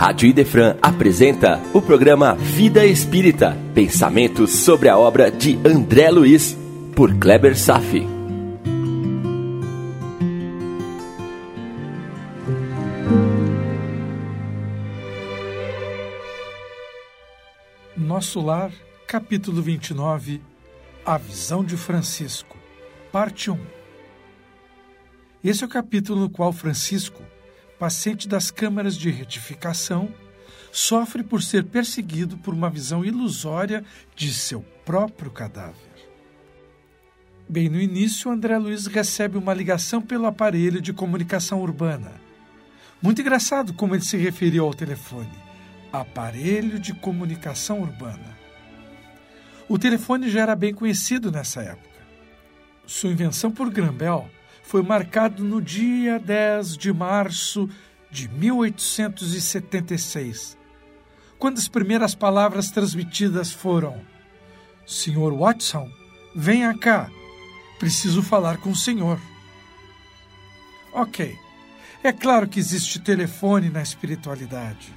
Rádio Idefran apresenta o programa Vida Espírita, pensamentos sobre a obra de André Luiz, por Kleber Safi. Nosso Lar, capítulo 29, A Visão de Francisco, parte 1. Esse é o capítulo no qual Francisco paciente das câmaras de retificação, sofre por ser perseguido por uma visão ilusória de seu próprio cadáver. Bem no início, André Luiz recebe uma ligação pelo aparelho de comunicação urbana. Muito engraçado como ele se referiu ao telefone. Aparelho de comunicação urbana. O telefone já era bem conhecido nessa época. Sua invenção por Grambel foi marcado no dia 10 de março de 1876, quando as primeiras palavras transmitidas foram: Senhor Watson, venha cá, preciso falar com o senhor. Ok, é claro que existe telefone na espiritualidade.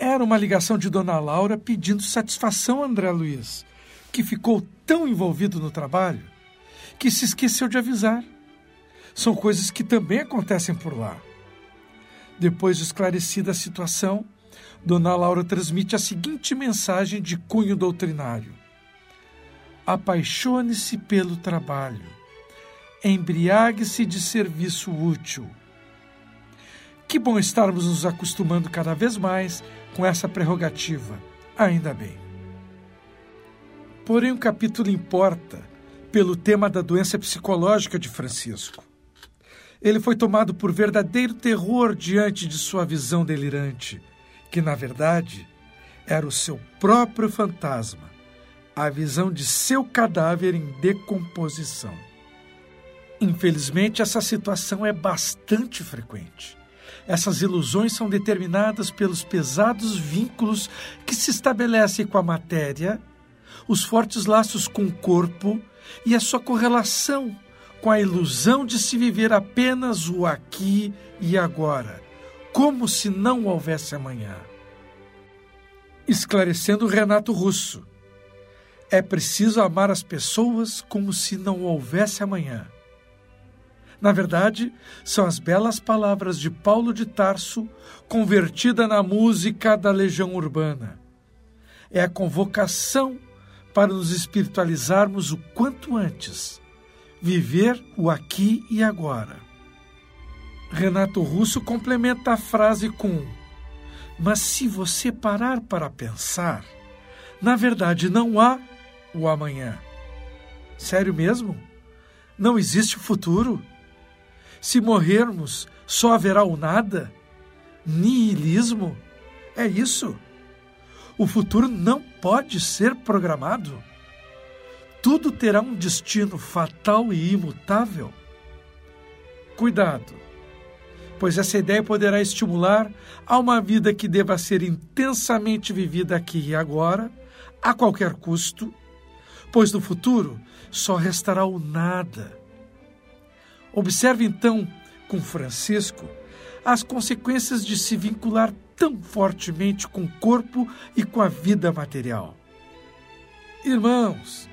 Era uma ligação de Dona Laura pedindo satisfação a André Luiz, que ficou tão envolvido no trabalho que se esqueceu de avisar. São coisas que também acontecem por lá. Depois de esclarecida a situação, Dona Laura transmite a seguinte mensagem de cunho doutrinário: Apaixone-se pelo trabalho, embriague-se de serviço útil. Que bom estarmos nos acostumando cada vez mais com essa prerrogativa, ainda bem. Porém, o capítulo importa pelo tema da doença psicológica de Francisco. Ele foi tomado por verdadeiro terror diante de sua visão delirante, que, na verdade, era o seu próprio fantasma, a visão de seu cadáver em decomposição. Infelizmente, essa situação é bastante frequente. Essas ilusões são determinadas pelos pesados vínculos que se estabelecem com a matéria, os fortes laços com o corpo e a sua correlação com a ilusão de se viver apenas o aqui e agora, como se não houvesse amanhã. Esclarecendo Renato Russo, é preciso amar as pessoas como se não houvesse amanhã. Na verdade, são as belas palavras de Paulo de Tarso, convertida na música da Legião Urbana. É a convocação para nos espiritualizarmos o quanto antes, viver o aqui e agora. Renato Russo complementa a frase com: Mas se você parar para pensar, na verdade não há o amanhã. Sério mesmo? Não existe o futuro? Se morrermos, só haverá o nada? Nihilismo? É isso? O futuro não pode ser programado. Tudo terá um destino fatal e imutável. Cuidado, pois essa ideia poderá estimular a uma vida que deva ser intensamente vivida aqui e agora, a qualquer custo, pois no futuro só restará o nada. Observe então, com Francisco, as consequências de se vincular tão fortemente com o corpo e com a vida material. Irmãos,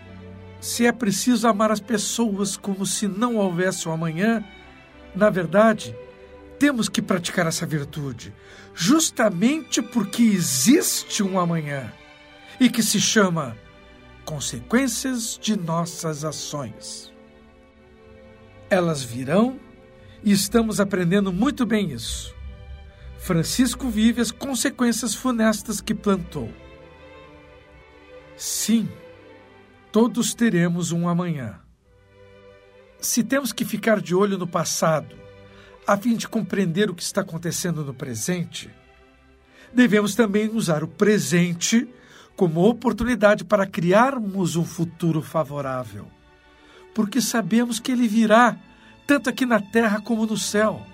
se é preciso amar as pessoas como se não houvesse um amanhã, na verdade, temos que praticar essa virtude, justamente porque existe um amanhã e que se chama consequências de nossas ações. Elas virão e estamos aprendendo muito bem isso. Francisco vive as consequências funestas que plantou. Sim, todos teremos um amanhã. Se temos que ficar de olho no passado, a fim de compreender o que está acontecendo no presente, devemos também usar o presente como oportunidade para criarmos um futuro favorável, porque sabemos que ele virá tanto aqui na terra como no céu.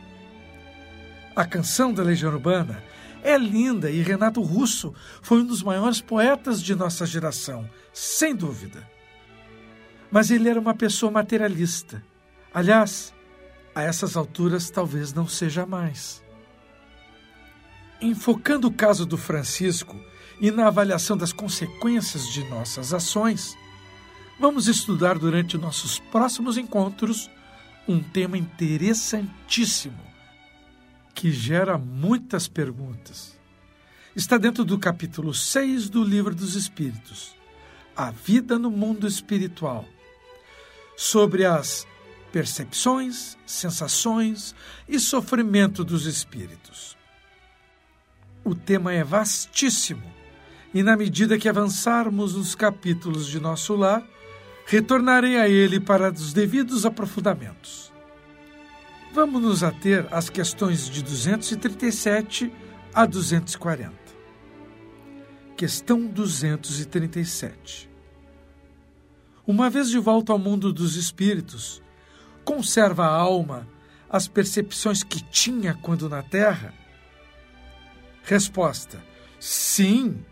A canção da Legião Urbana é linda e Renato Russo foi um dos maiores poetas de nossa geração, sem dúvida. Mas ele era uma pessoa materialista. Aliás, A essas alturas, talvez não seja mais. Enfocando o caso do Francisco e na avaliação das consequências de nossas ações, vamos estudar durante nossos próximos encontros um tema interessantíssimo que gera muitas perguntas. Está dentro do capítulo 6 do Livro dos Espíritos, A Vida no Mundo Espiritual, sobre as percepções, sensações e sofrimento dos espíritos. O tema é vastíssimo e, na medida que avançarmos nos capítulos de nosso lar, retornarei a ele para os devidos aprofundamentos. Vamos nos ater às questões de 237 a 240. Questão 237. Uma vez de volta ao mundo dos espíritos, conserva a alma as percepções que tinha quando na Terra? Resposta: sim.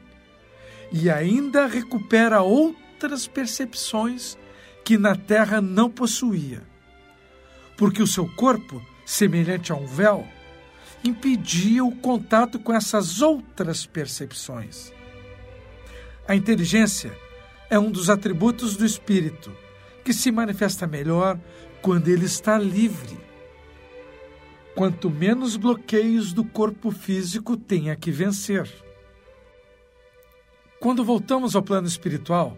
E ainda recupera outras percepções que na terra não possuía. Porque o seu corpo, semelhante a um véu, impedia o contato com essas outras percepções. A inteligência é um dos atributos do espírito, que se manifesta melhor quando ele está livre. Quanto menos bloqueios do corpo físico tenha que vencer. Quando voltamos ao plano espiritual,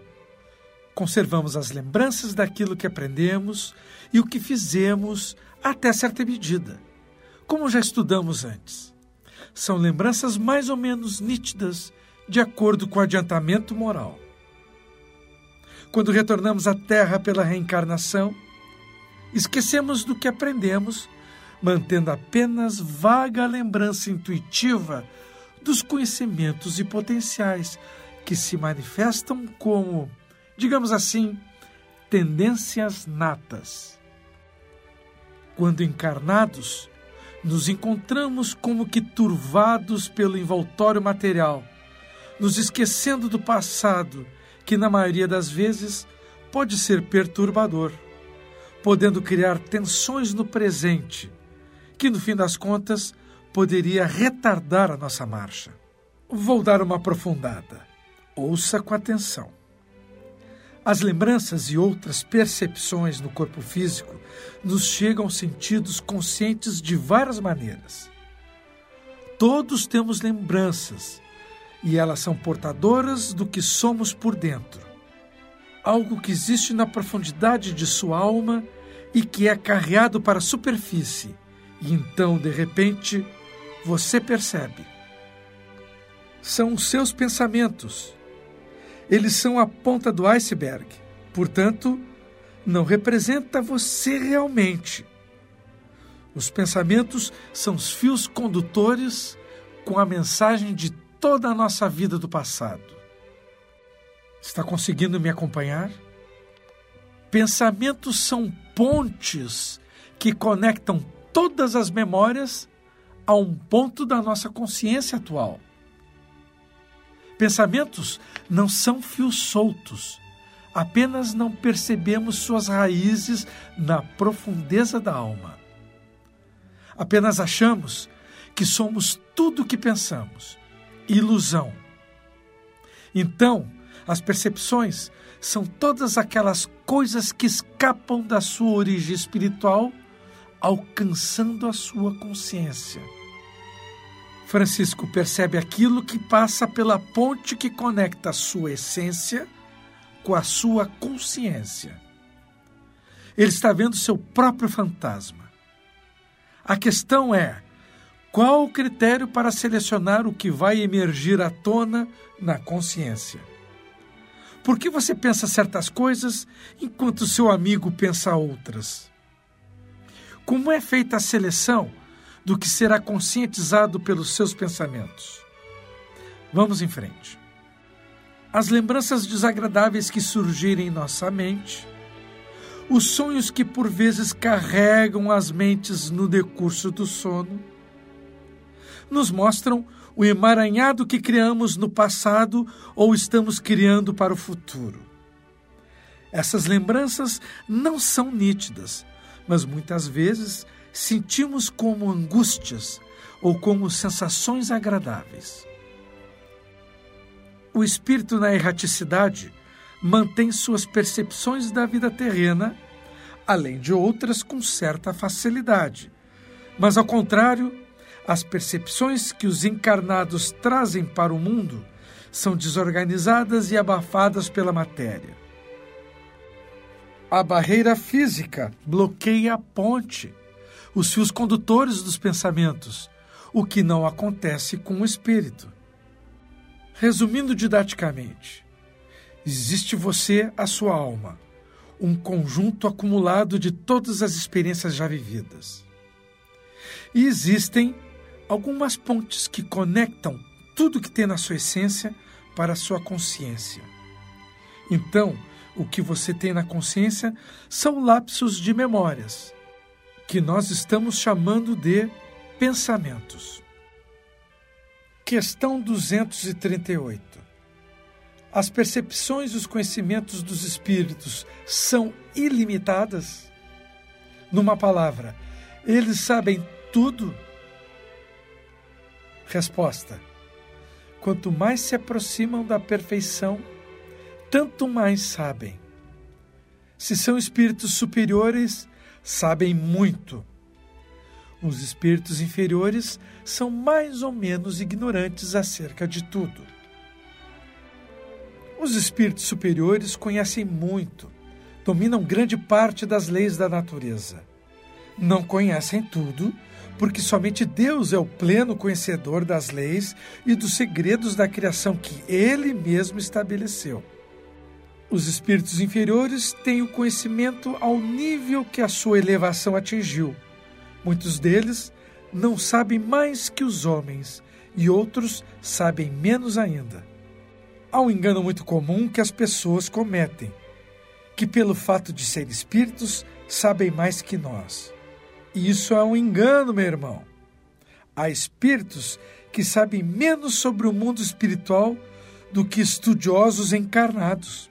conservamos as lembranças daquilo que aprendemos e o que fizemos até certa medida, como já estudamos antes. São lembranças mais ou menos nítidas, de acordo com o adiantamento moral. Quando retornamos à Terra pela reencarnação, esquecemos do que aprendemos, mantendo apenas vaga lembrança intuitiva dos conhecimentos e potenciais que se manifestam como digamos assim, tendências natas. Quando encarnados, nos encontramos como que turvados pelo envoltório material, nos esquecendo do passado, que na maioria das vezes pode ser perturbador, podendo criar tensões no presente, que no fim das contas poderia retardar a nossa marcha. Vou dar uma aprofundada. Ouça com atenção. As lembranças e outras percepções no corpo físico nos chegam aos sentidos conscientes de várias maneiras. Todos temos lembranças e elas são portadoras do que somos por dentro. Algo que existe na profundidade de sua alma e que é carreado para a superfície, e então, de repente, você percebe. São os seus pensamentos eles são a ponta do iceberg. Portanto, não representa você realmente. Os pensamentos são os fios condutores com a mensagem de toda a nossa vida do passado. Está conseguindo me acompanhar? Pensamentos são pontes que conectam todas as memórias a um ponto da nossa consciência atual. Pensamentos não são fios soltos, apenas não percebemos suas raízes na profundeza da alma. Apenas achamos que somos tudo o que pensamos. Ilusão. Então, as percepções são todas aquelas coisas que escapam da sua origem espiritual, alcançando a sua consciência. Francisco percebe aquilo que passa pela ponte que conecta a sua essência com a sua consciência. Ele está vendo seu próprio fantasma. A questão é: qual o critério para selecionar o que vai emergir à tona na consciência? Por que você pensa certas coisas enquanto seu amigo pensa outras? Como é feita a seleção do que será conscientizado pelos seus pensamentos. Vamos em frente. As lembranças desagradáveis que surgirem em nossa mente, os sonhos que por vezes carregam as mentes no decurso do sono, nos mostram o emaranhado que criamos no passado ou estamos criando para o futuro. Essas lembranças não são nítidas, mas muitas vezes sentimos como angústias ou como sensações agradáveis. O espírito na erraticidade mantém suas percepções da vida terrena, além de outras com certa facilidade. Mas, ao contrário, as percepções que os encarnados trazem para o mundo são desorganizadas e abafadas pela matéria. A barreira física bloqueia a ponte, os fios condutores dos pensamentos, o que não acontece com o espírito. Resumindo didaticamente, existe você, a sua alma, um conjunto acumulado de todas as experiências já vividas. E existem algumas pontes que conectam tudo que tem na sua essência para a sua consciência. Então, o que você tem na consciência são lapsos de memórias, que nós estamos chamando de pensamentos. Questão 238. As percepções e os conhecimentos dos espíritos são ilimitadas? Numa palavra, eles sabem tudo? Resposta: Quanto mais se aproximam da perfeição, tanto mais sabem. Se são espíritos superiores, sabem muito. Os espíritos inferiores são mais ou menos ignorantes acerca de tudo. Os espíritos superiores conhecem muito, dominam grande parte das leis da natureza. Não conhecem tudo, porque somente Deus é o pleno conhecedor das leis e dos segredos da criação que Ele mesmo estabeleceu. Os espíritos inferiores têm o conhecimento ao nível que a sua elevação atingiu. Muitos deles não sabem mais que os homens e outros sabem menos ainda. Há um engano muito comum que as pessoas cometem, que pelo fato de serem espíritos sabem mais que nós. E isso é um engano, meu irmão. Há espíritos que sabem menos sobre o mundo espiritual do que estudiosos encarnados.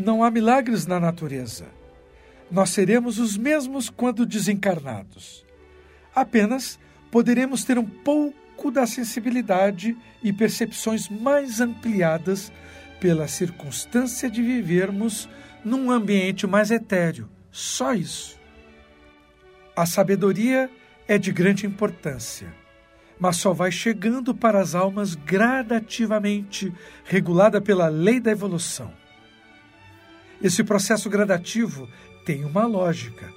Não há milagres na natureza. Nós seremos os mesmos quando desencarnados. Apenas poderemos ter um pouco da sensibilidade e percepções mais ampliadas pela circunstância de vivermos num ambiente mais etéreo. Só isso. A sabedoria é de grande importância, mas só vai chegando para as almas gradativamente, regulada pela lei da evolução. Esse processo gradativo tem uma lógica,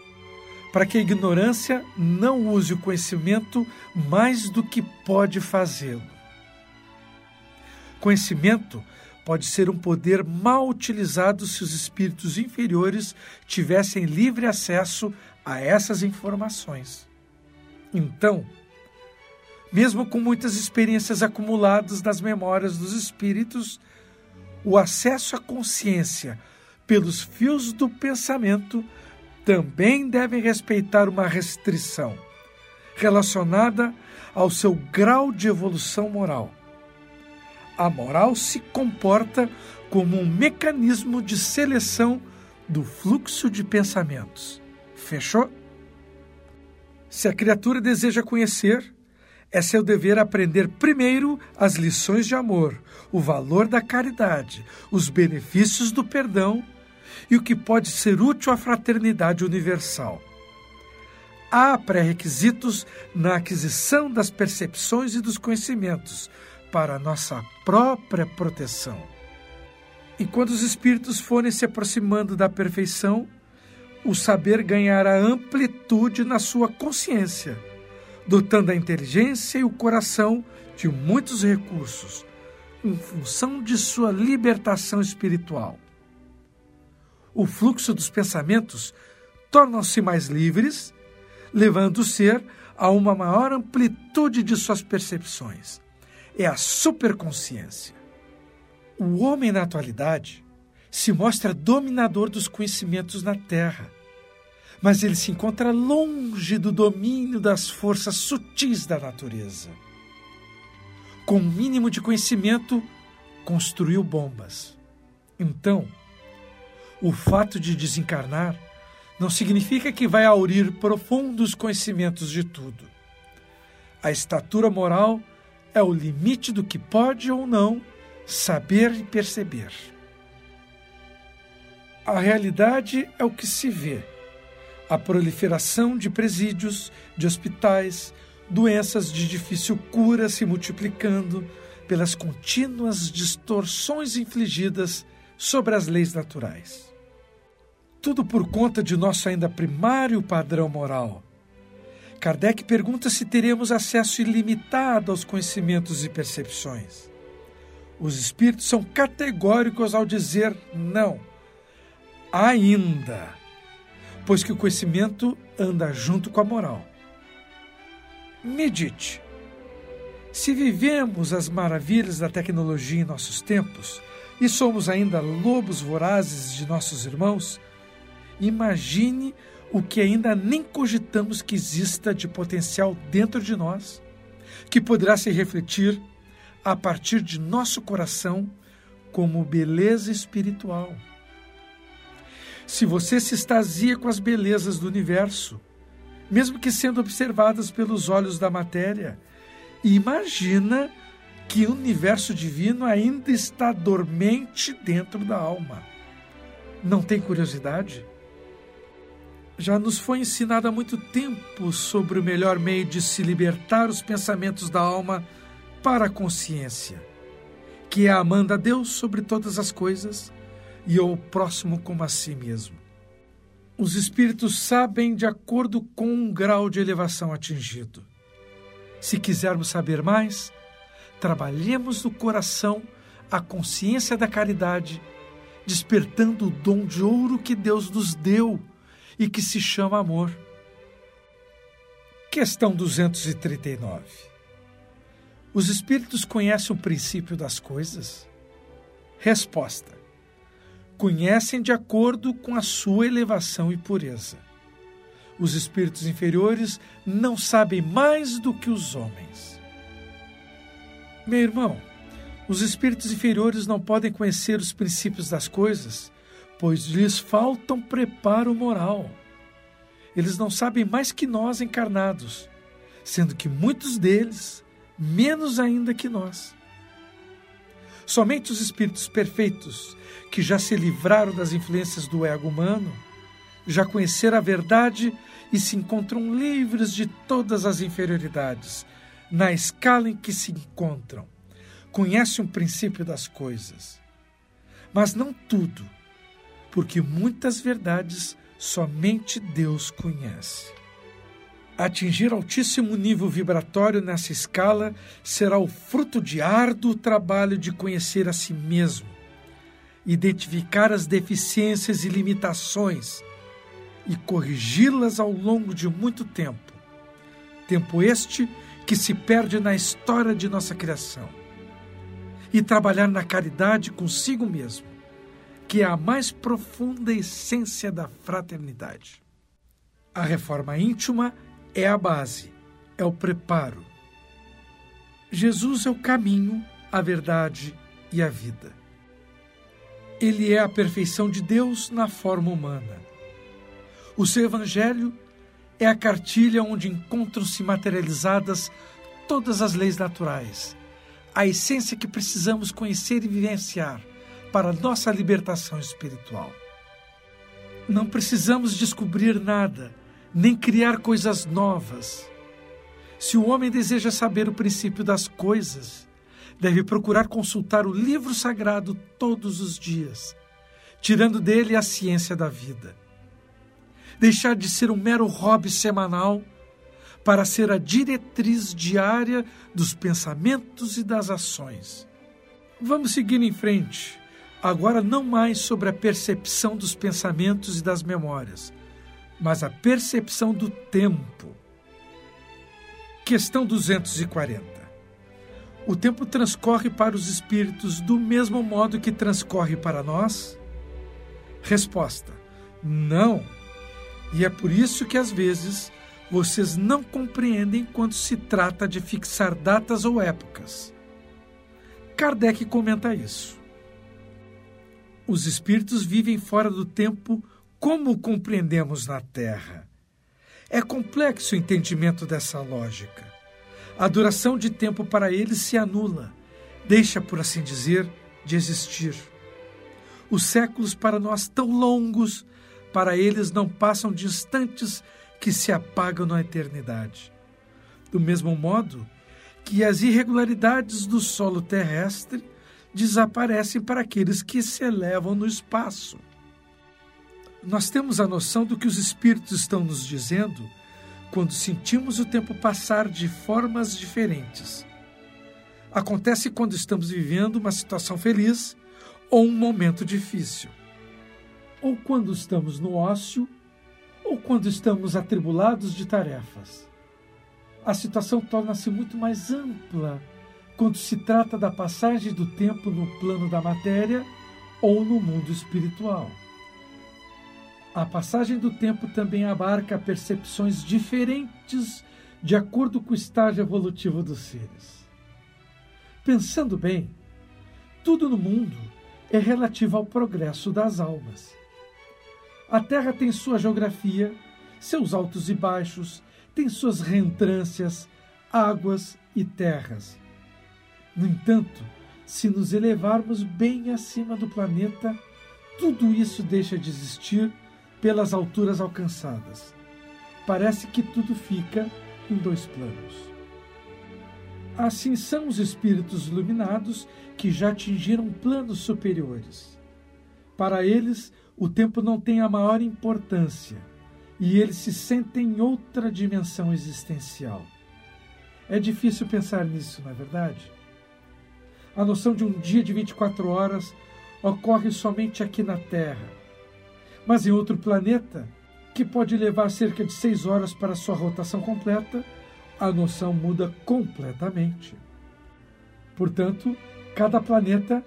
para que a ignorância não use o conhecimento mais do que pode fazê-lo. Conhecimento pode ser um poder mal utilizado se os espíritos inferiores tivessem livre acesso a essas informações. Então, mesmo com muitas experiências acumuladas nas memórias dos espíritos, o acesso à consciência pelos fios do pensamento também devem respeitar uma restrição relacionada ao seu grau de evolução moral. A moral se comporta como um mecanismo de seleção do fluxo de pensamentos. Fechou? Se a criatura deseja conhecer, é seu dever aprender primeiro as lições de amor, o valor da caridade, os benefícios do perdão e o que pode ser útil à fraternidade universal. Há pré-requisitos na aquisição das percepções e dos conhecimentos para nossa própria proteção. E quando os espíritos forem se aproximando da perfeição, o saber ganhará amplitude na sua consciência, dotando a inteligência e o coração de muitos recursos, em função de sua libertação espiritual o fluxo dos pensamentos tornam-se mais livres, levando o ser a uma maior amplitude de suas percepções. É a superconsciência. O homem na atualidade se mostra dominador dos conhecimentos na Terra, mas ele se encontra longe do domínio das forças sutis da natureza. Com o mínimo de conhecimento, construiu bombas. Então, o fato de desencarnar não significa que vai aurir profundos conhecimentos de tudo. A estatura moral é o limite do que pode ou não saber e perceber. A realidade é o que se vê. A proliferação de presídios, de hospitais, doenças de difícil cura se multiplicando pelas contínuas distorções infligidas sobre as leis naturais. Tudo por conta de nosso ainda primário padrão moral. Kardec pergunta se teremos acesso ilimitado aos conhecimentos e percepções. Os espíritos são categóricos ao dizer não. Ainda. Pois que o conhecimento anda junto com a moral. Medite. Se vivemos as maravilhas da tecnologia em nossos tempos e somos ainda lobos vorazes de nossos irmãos, imagine o que ainda nem cogitamos que exista de potencial dentro de nós, que poderá se refletir a partir de nosso coração como beleza espiritual. Se você se extasia com as belezas do universo, mesmo que sendo observadas pelos olhos da matéria. Imagina que o universo divino ainda está dormente dentro da alma. Não tem curiosidade? Já nos foi ensinado há muito tempo sobre o melhor meio de se libertar os pensamentos da alma para a consciência, que é amando a Deus sobre todas as coisas e ao próximo como a si mesmo. Os espíritos sabem de acordo com o grau de elevação atingido. Se quisermos saber mais, trabalhemos no coração a consciência da caridade, despertando o dom de ouro que Deus nos deu e que se chama amor. Questão 239. Os espíritos conhecem o princípio das coisas? Resposta: conhecem de acordo com a sua elevação e pureza. Os espíritos inferiores não sabem mais do que os homens. Meu irmão, os espíritos inferiores não podem conhecer os princípios das coisas, pois lhes faltam preparo moral. Eles não sabem mais que nós encarnados, sendo que muitos deles menos ainda que nós. Somente os espíritos perfeitos, que já se livraram das influências do ego humano, já conheceram a verdade e se encontram livres de todas as inferioridades, na escala em que se encontram. Conhecem o princípio das coisas. Mas não tudo, porque muitas verdades somente Deus conhece. Atingir altíssimo nível vibratório nessa escala será o fruto de árduo trabalho de conhecer a si mesmo, identificar as deficiências e limitações e corrigi-las ao longo de muito tempo. Tempo este que se perde na história de nossa criação. E trabalhar na caridade consigo mesmo, que é a mais profunda essência da fraternidade. A reforma íntima é a base, é o preparo. Jesus é o caminho, a verdade e a vida. Ele é a perfeição de Deus na forma humana. O seu Evangelho é a cartilha onde encontram-se materializadas todas as leis naturais, a essência que precisamos conhecer e vivenciar para nossa libertação espiritual. Não precisamos descobrir nada nem criar coisas novas. Se o homem deseja saber o princípio das coisas, deve procurar consultar o livro sagrado todos os dias, tirando dele a ciência da vida. Deixar de ser um mero hobby semanal para ser a diretriz diária dos pensamentos e das ações. Vamos seguir em frente, agora não mais sobre a percepção dos pensamentos e das memórias, mas a percepção do tempo. Questão 240. O tempo transcorre para os espíritos do mesmo modo que transcorre para nós? Resposta: Não. E é por isso que às vezes vocês não compreendem quando se trata de fixar datas ou épocas. Kardec comenta isso. Os espíritos vivem fora do tempo como compreendemos na Terra. É complexo o entendimento dessa lógica. A duração de tempo para eles se anula, deixa, por assim dizer, de existir. Os séculos para nós tão longos, para eles não passam de instantes que se apagam na eternidade. Do mesmo modo que as irregularidades do solo terrestre desaparecem para aqueles que se elevam no espaço. Nós temos a noção do que os espíritos estão nos dizendo quando sentimos o tempo passar de formas diferentes. Acontece quando estamos vivendo uma situação feliz ou um momento difícil, ou quando estamos no ócio, ou quando estamos atribulados de tarefas. A situação torna-se muito mais ampla quando se trata da passagem do tempo no plano da matéria ou no mundo espiritual. A passagem do tempo também abarca percepções diferentes de acordo com o estágio evolutivo dos seres. Pensando bem, tudo no mundo é relativo ao progresso das almas. A Terra tem sua geografia, seus altos e baixos, tem suas reentrâncias, águas e terras. No entanto, se nos elevarmos bem acima do planeta, tudo isso deixa de existir pelas alturas alcançadas. Parece que tudo fica em dois planos. Assim são os espíritos iluminados que já atingiram planos superiores. Para eles, o tempo não tem a maior importância e eles se sentem em outra dimensão existencial. É difícil pensar nisso, não é verdade? A noção de um dia de 24 horas ocorre somente aqui na Terra mas em outro planeta, que pode levar cerca de seis horas para sua rotação completa, a noção muda completamente. Portanto, cada planeta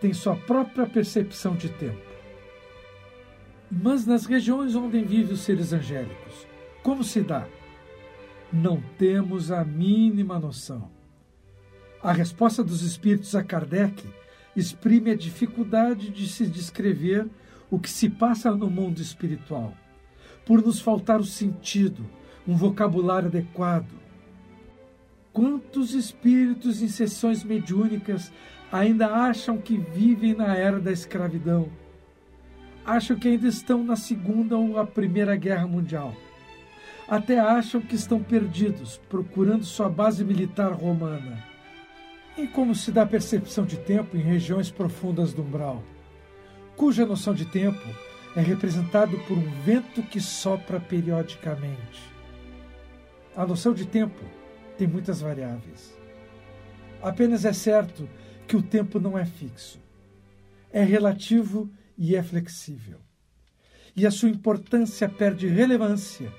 tem sua própria percepção de tempo. Mas nas regiões onde vivem os seres angélicos, como se dá? Não temos a mínima noção. A resposta dos espíritos a Kardec exprime a dificuldade de se descrever o que se passa no mundo espiritual, por nos faltar o sentido, um vocabulário adequado. Quantos espíritos em sessões mediúnicas ainda acham que vivem na era da escravidão? Acham que ainda estão na Segunda ou a Primeira Guerra Mundial. Até acham que estão perdidos, procurando sua base militar romana. E como se dá percepção de tempo em regiões profundas do umbral? Cuja noção de tempo é representado por um vento que sopra periodicamente. A noção de tempo tem muitas variáveis. Apenas é certo que o tempo não é fixo. É relativo e é flexível. E a sua importância perde relevância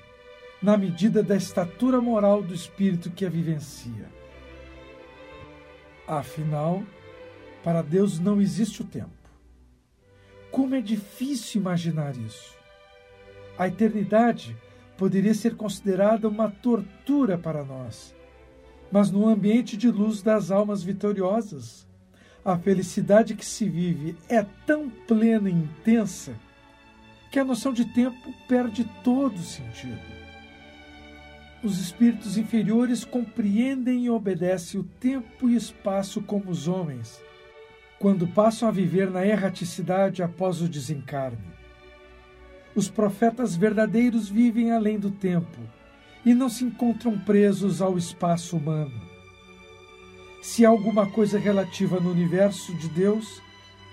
na medida da estatura moral do espírito que a vivencia. Afinal, para Deus não existe o tempo. Como é difícil imaginar isso. A eternidade poderia ser considerada uma tortura para nós. Mas no ambiente de luz das almas vitoriosas, a felicidade que se vive é tão plena e intensa que a noção de tempo perde todo o sentido. Os espíritos inferiores compreendem e obedecem o tempo e espaço como os homens quando passam a viver na erraticidade após o desencarne. Os profetas verdadeiros vivem além do tempo e não se encontram presos ao espaço humano. Se há alguma coisa relativa no universo de Deus,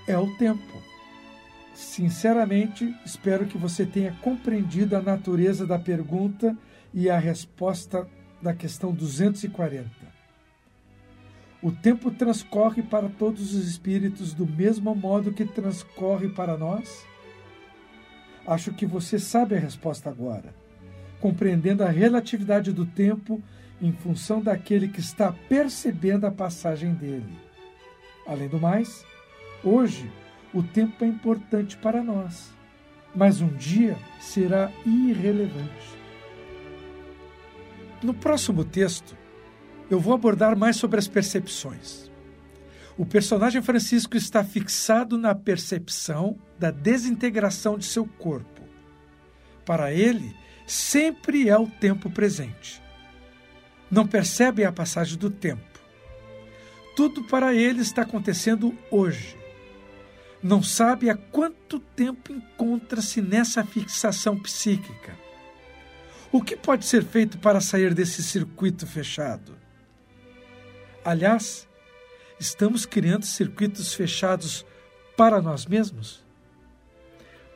é o tempo. Sinceramente, espero que você tenha compreendido a natureza da pergunta e a resposta da questão 240. O tempo transcorre para todos os espíritos do mesmo modo que transcorre para nós? Acho que você sabe a resposta agora, compreendendo a relatividade do tempo em função daquele que está percebendo a passagem dele. Além do mais, hoje o tempo é importante para nós, mas um dia será irrelevante. No próximo texto, eu vou abordar mais sobre as percepções. O personagem Francisco está fixado na percepção da desintegração de seu corpo, para ele sempre é o tempo presente. Não percebem a passagem do tempo. Tudo para ele está acontecendo hoje. Não sabe há quanto tempo encontra-se nessa fixação psíquica. O que pode ser feito para sair desse circuito fechado? Aliás, estamos criando circuitos fechados para nós mesmos?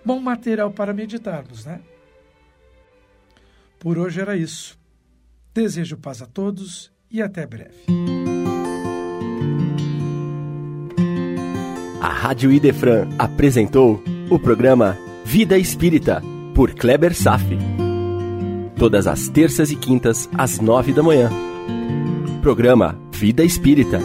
Bom material para meditarmos, né? Por hoje era isso. Desejo paz a todos e até breve. A Rádio Idefran apresentou o programa Vida Espírita, por Kleber Safi. Todas as terças e quintas, às nove da manhã. Programa Vida Espírita